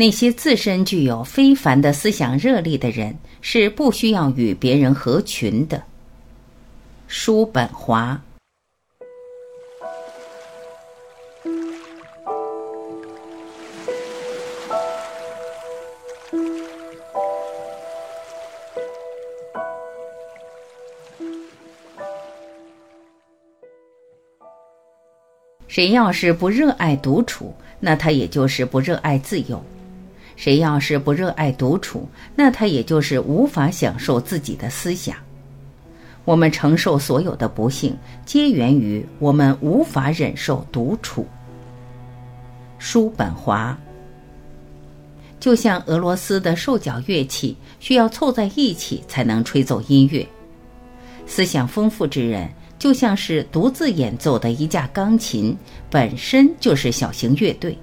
那些自身具有非凡的思想热力的人，是不需要与别人合群的。叔本华。谁要是不热爱独处，那他也就是不热爱自由；谁要是不热爱独处，那他也就是无法享受自己的思想。我们承受所有的不幸，皆源于我们无法忍受独处。叔本华，就像俄罗斯的兽角乐器需要凑在一起才能吹奏音乐，思想丰富之人。就像是独自演奏的一架钢琴，本身就是小型乐队。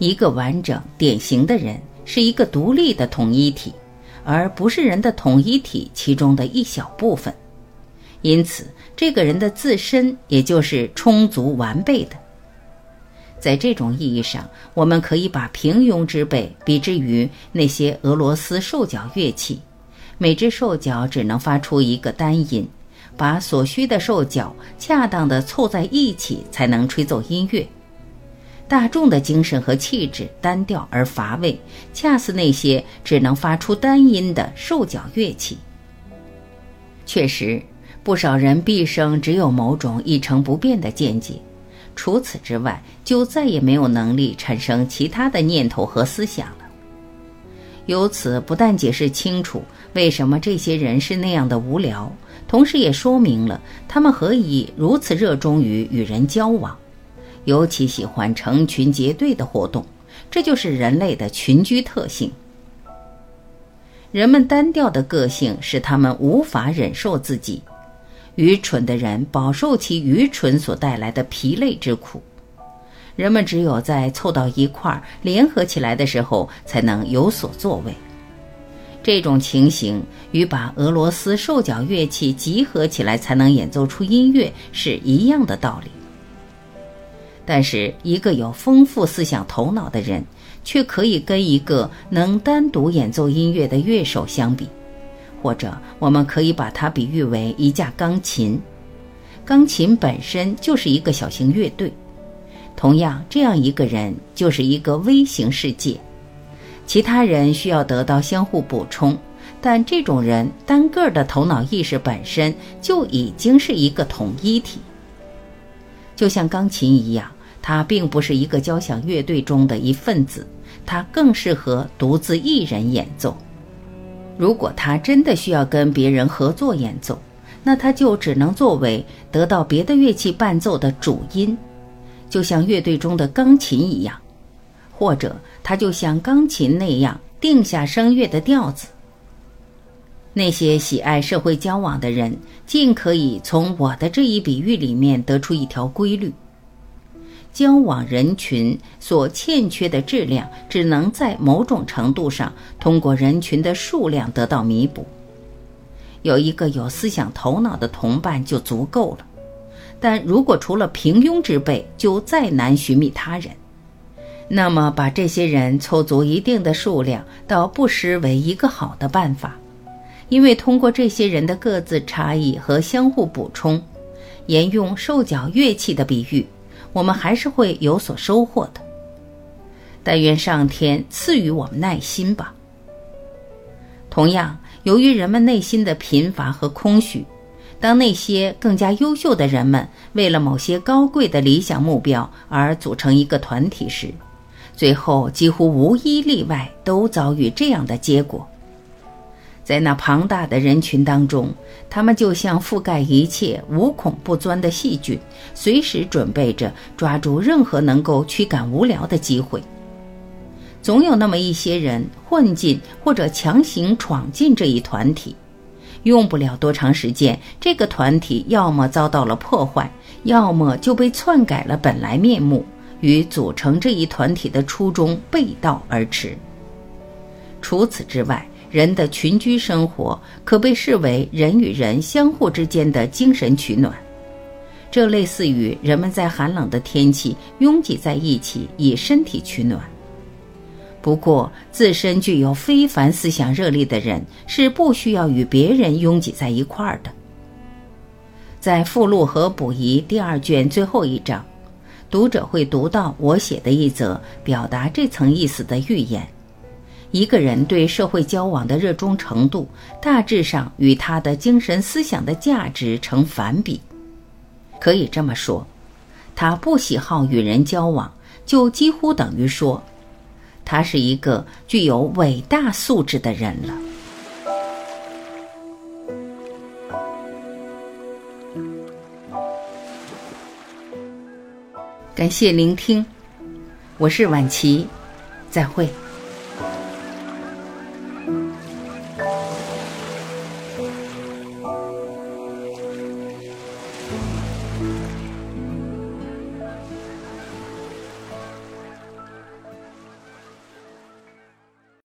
一个完整典型的人是一个独立的统一体，而不是人的统一体其中的一小部分。因此，这个人的自身也就是充足完备的。在这种意义上，我们可以把平庸之辈比之于那些俄罗斯兽脚乐器，每只兽脚只能发出一个单音。把所需的兽脚恰当的凑在一起，才能吹奏音乐。大众的精神和气质单调而乏味，恰似那些只能发出单音的兽脚乐器。确实，不少人毕生只有某种一成不变的见解，除此之外，就再也没有能力产生其他的念头和思想了。由此不但解释清楚为什么这些人是那样的无聊。同时也说明了他们何以如此热衷于与人交往，尤其喜欢成群结队的活动，这就是人类的群居特性。人们单调的个性使他们无法忍受自己，愚蠢的人饱受其愚蠢所带来的疲累之苦。人们只有在凑到一块儿联合起来的时候，才能有所作为。这种情形与把俄罗斯兽角乐器集合起来才能演奏出音乐是一样的道理。但是，一个有丰富思想头脑的人，却可以跟一个能单独演奏音乐的乐手相比，或者我们可以把它比喻为一架钢琴。钢琴本身就是一个小型乐队，同样，这样一个人就是一个微型世界。其他人需要得到相互补充，但这种人单个的头脑意识本身就已经是一个统一体。就像钢琴一样，他并不是一个交响乐队中的一份子，他更适合独自一人演奏。如果他真的需要跟别人合作演奏，那他就只能作为得到别的乐器伴奏的主音，就像乐队中的钢琴一样。或者，他就像钢琴那样定下声乐的调子。那些喜爱社会交往的人，尽可以从我的这一比喻里面得出一条规律：交往人群所欠缺的质量，只能在某种程度上通过人群的数量得到弥补。有一个有思想头脑的同伴就足够了，但如果除了平庸之辈，就再难寻觅他人。那么，把这些人凑足一定的数量，倒不失为一个好的办法，因为通过这些人的各自差异和相互补充，沿用兽角乐器的比喻，我们还是会有所收获的。但愿上天赐予我们耐心吧。同样，由于人们内心的贫乏和空虚，当那些更加优秀的人们为了某些高贵的理想目标而组成一个团体时，最后，几乎无一例外都遭遇这样的结果。在那庞大的人群当中，他们就像覆盖一切、无孔不钻的细菌，随时准备着抓住任何能够驱赶无聊的机会。总有那么一些人混进或者强行闯进这一团体，用不了多长时间，这个团体要么遭到了破坏，要么就被篡改了本来面目。与组成这一团体的初衷背道而驰。除此之外，人的群居生活可被视为人与人相互之间的精神取暖，这类似于人们在寒冷的天气拥挤在一起以身体取暖。不过，自身具有非凡思想热力的人是不需要与别人拥挤在一块儿的。在附录和补遗第二卷最后一章，读者会读到我写的一则表达这层意思的寓言。一个人对社会交往的热衷程度，大致上与他的精神思想的价值成反比。可以这么说，他不喜好与人交往，就几乎等于说。他是一个具有伟大素质的人了。感谢聆听，我是晚琪，再会。